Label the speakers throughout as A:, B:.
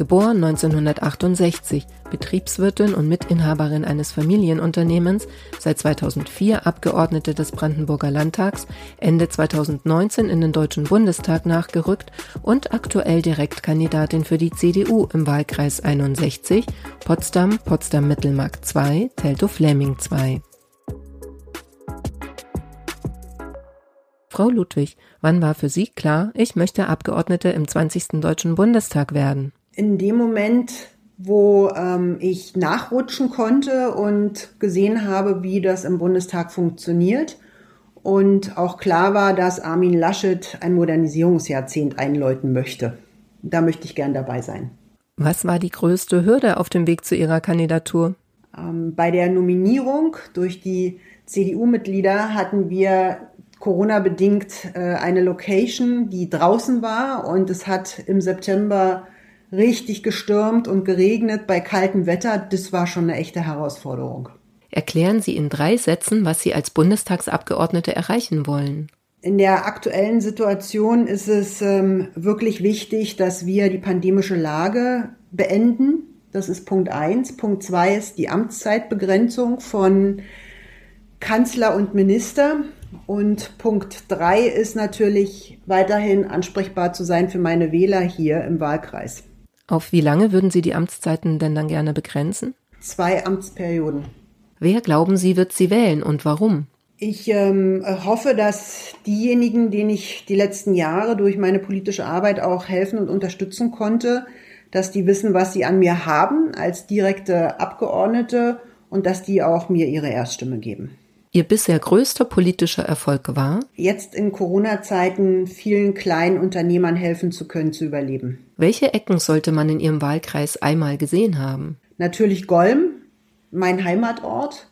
A: geboren 1968, Betriebswirtin und Mitinhaberin eines Familienunternehmens, seit 2004 Abgeordnete des Brandenburger Landtags, Ende 2019 in den Deutschen Bundestag nachgerückt und aktuell Direktkandidatin für die CDU im Wahlkreis 61, Potsdam, Potsdam-Mittelmark 2, Teltow-Fleming 2. Frau Ludwig, wann war für Sie klar, ich möchte Abgeordnete im 20. Deutschen Bundestag werden?
B: In dem Moment, wo ähm, ich nachrutschen konnte und gesehen habe, wie das im Bundestag funktioniert und auch klar war, dass Armin Laschet ein Modernisierungsjahrzehnt einläuten möchte. Da möchte ich gern dabei sein.
A: Was war die größte Hürde auf dem Weg zu Ihrer Kandidatur?
B: Ähm, bei der Nominierung durch die CDU-Mitglieder hatten wir Corona-bedingt äh, eine Location, die draußen war und es hat im September richtig gestürmt und geregnet bei kaltem Wetter. Das war schon eine echte Herausforderung.
A: Erklären Sie in drei Sätzen, was Sie als Bundestagsabgeordnete erreichen wollen.
B: In der aktuellen Situation ist es ähm, wirklich wichtig, dass wir die pandemische Lage beenden. Das ist Punkt eins. Punkt zwei ist die Amtszeitbegrenzung von Kanzler und Minister. Und Punkt drei ist natürlich weiterhin ansprechbar zu sein für meine Wähler hier im Wahlkreis.
A: Auf wie lange würden Sie die Amtszeiten denn dann gerne begrenzen?
B: Zwei Amtsperioden.
A: Wer glauben Sie, wird Sie wählen und warum?
B: Ich ähm, hoffe, dass diejenigen, denen ich die letzten Jahre durch meine politische Arbeit auch helfen und unterstützen konnte, dass die wissen, was sie an mir haben als direkte Abgeordnete und dass die auch mir ihre Erststimme geben.
A: Ihr bisher größter politischer Erfolg war?
B: Jetzt in Corona-Zeiten vielen kleinen Unternehmern helfen zu können, zu überleben.
A: Welche Ecken sollte man in Ihrem Wahlkreis einmal gesehen haben?
B: Natürlich Golm, mein Heimatort.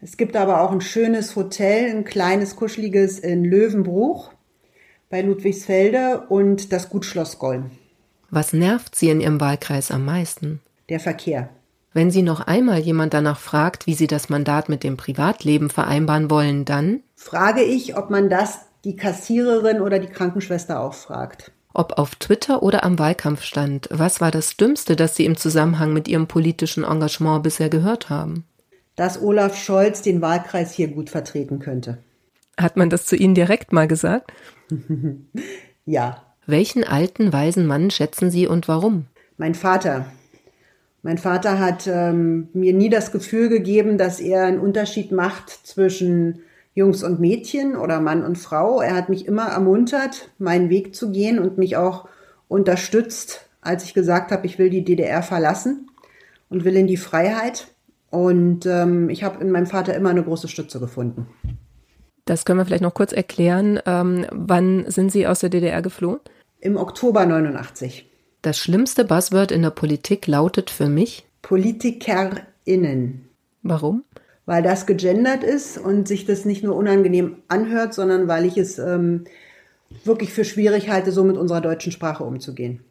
B: Es gibt aber auch ein schönes Hotel, ein kleines, kuscheliges in Löwenbruch bei Ludwigsfelde und das Gutschloss Golm.
A: Was nervt Sie in Ihrem Wahlkreis am meisten?
B: Der Verkehr.
A: Wenn Sie noch einmal jemand danach fragt, wie Sie das Mandat mit dem Privatleben vereinbaren wollen, dann
B: frage ich, ob man das die Kassiererin oder die Krankenschwester auch fragt.
A: Ob auf Twitter oder am Wahlkampfstand, was war das Dümmste, das Sie im Zusammenhang mit Ihrem politischen Engagement bisher gehört haben?
B: Dass Olaf Scholz den Wahlkreis hier gut vertreten könnte.
A: Hat man das zu Ihnen direkt mal gesagt?
B: ja.
A: Welchen alten, weisen Mann schätzen Sie und warum?
B: Mein Vater, mein Vater hat ähm, mir nie das Gefühl gegeben, dass er einen Unterschied macht zwischen Jungs und Mädchen oder Mann und Frau. Er hat mich immer ermuntert, meinen Weg zu gehen und mich auch unterstützt, als ich gesagt habe, ich will die DDR verlassen und will in die Freiheit. Und ähm, ich habe in meinem Vater immer eine große Stütze gefunden.
A: Das können wir vielleicht noch kurz erklären. Ähm, wann sind Sie aus der DDR geflohen?
B: Im Oktober 89.
A: Das schlimmste Buzzword in der Politik lautet für mich
B: PolitikerInnen.
A: Warum?
B: Weil das gegendert ist und sich das nicht nur unangenehm anhört, sondern weil ich es ähm, wirklich für schwierig halte, so mit unserer deutschen Sprache umzugehen.